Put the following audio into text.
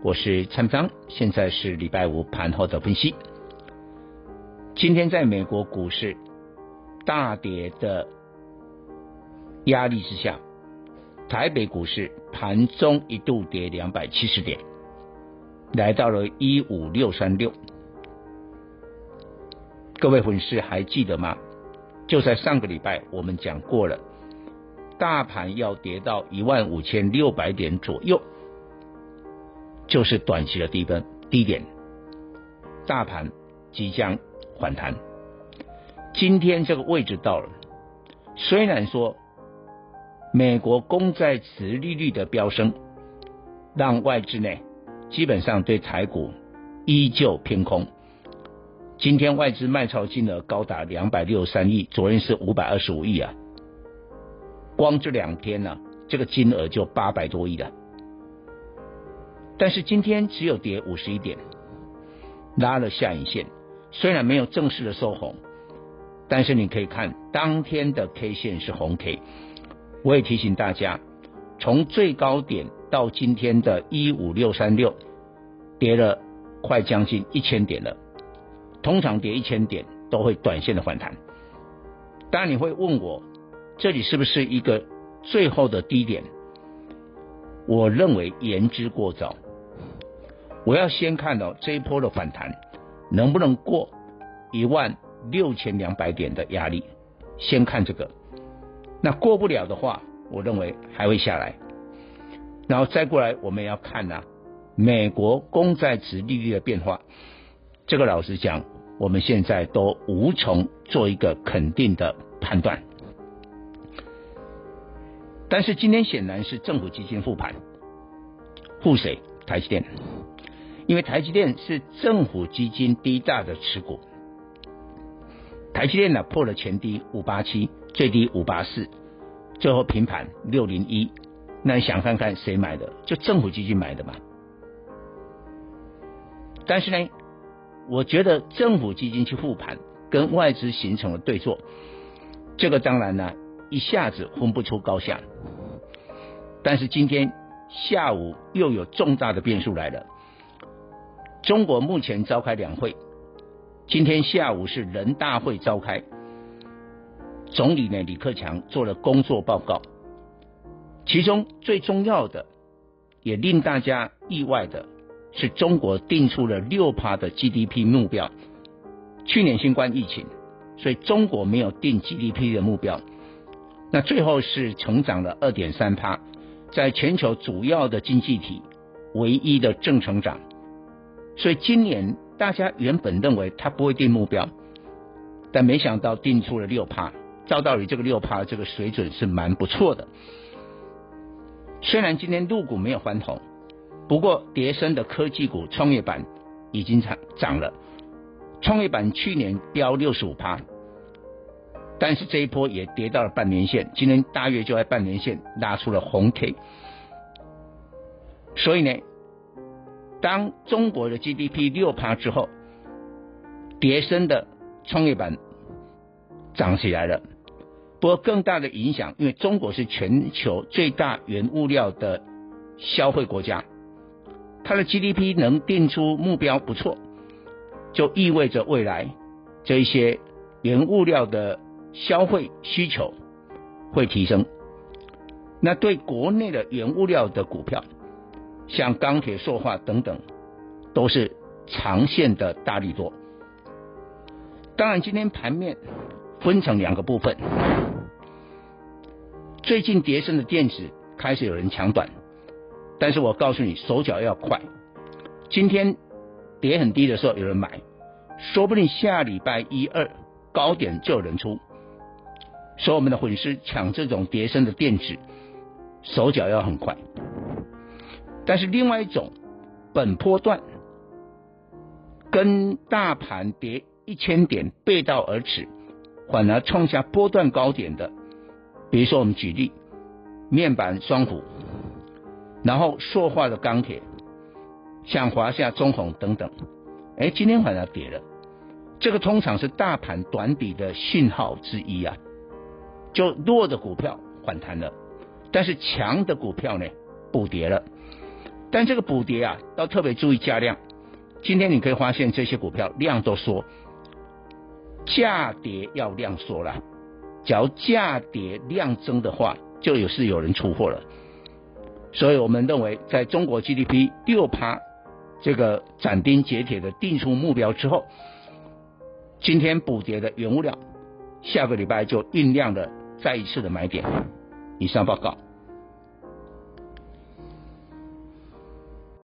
我是蔡章，现在是礼拜五盘后的分析。今天在美国股市大跌的压力之下，台北股市盘中一度跌两百七十点。来到了一五六三六，各位粉丝还记得吗？就在上个礼拜，我们讲过了，大盘要跌到一万五千六百点左右，就是短期的低分低点，大盘即将反弹。今天这个位置到了，虽然说美国公债殖利率的飙升，让外资呢。基本上对台股依旧偏空。今天外资卖超金额高达两百六十三亿，昨天是五百二十五亿啊。光这两天呢、这个金额就八百多亿了。但是今天只有跌五十一点，拉了下影线。虽然没有正式的收红，但是你可以看当天的 K 线是红 K。我也提醒大家，从最高点。到今天的一五六三六，跌了快将近一千点了。通常跌一千点都会短线的反弹。当然你会问我，这里是不是一个最后的低点？我认为言之过早。我要先看到这一波的反弹能不能过一万六千两百点的压力，先看这个。那过不了的话，我认为还会下来。然后再过来，我们要看呐、美国公债殖利率的变化。这个老实讲，我们现在都无从做一个肯定的判断。但是今天显然是政府基金护盘，护谁？台积电，因为台积电是政府基金第一大的持股。台积电呢破了前低五八七，最低五八四，最后平盘六零一。那你想看看谁买的？就政府基金买的嘛。但是呢，我觉得政府基金去护盘，跟外资形成了对做，这个当然呢，一下子分不出高下。但是今天下午又有重大的变数来了。中国目前召开两会，今天下午是人大会召开，总理呢李克强做了工作报告。其中最重要的，也令大家意外的是，中国定出了六趴的 GDP 目标。去年新冠疫情，所以中国没有定 GDP 的目标。那最后是成长了二点三趴，在全球主要的经济体唯一的正成长。所以今年大家原本认为它不会定目标，但没想到定出了六趴。照道理，这个六趴这个水准是蛮不错的。虽然今天入股没有翻红，不过叠升的科技股创业板已经涨涨了。创业板去年飙六十五趴，但是这一波也跌到了半年线，今天大约就在半年线拉出了红 K。所以呢，当中国的 GDP 六趴之后，叠升的创业板涨起来了。不过更大的影响，因为中国是全球最大原物料的消费国家，它的 GDP 能定出目标不错，就意味着未来这一些原物料的消费需求会提升。那对国内的原物料的股票，像钢铁、塑化等等，都是长线的大利多。当然，今天盘面分成两个部分。最近跌升的电子开始有人抢短，但是我告诉你，手脚要快。今天跌很低的时候有人买，说不定下礼拜一二高点就有人出。所以我们的粉丝抢这种跌升的电子，手脚要很快。但是另外一种本波段跟大盘跌一千点背道而驰，反而创下波段高点的，比如说我们举例，面板双虎，然后塑化的钢铁，像华夏、中鸿等等，哎，今天反而跌了，这个通常是大盘短底的信号之一啊，就弱的股票反弹了，但是强的股票呢不跌了，但这个补跌啊要特别注意价量。今天你可以发现这些股票量都缩，价跌要量缩了。只要价跌量增的话，就有是有人出货了。所以我们认为，在中国 GDP 六趴这个斩钉截铁的定出目标之后，今天补跌的原物料，下个礼拜就酝酿了再一次的买点。以上报告。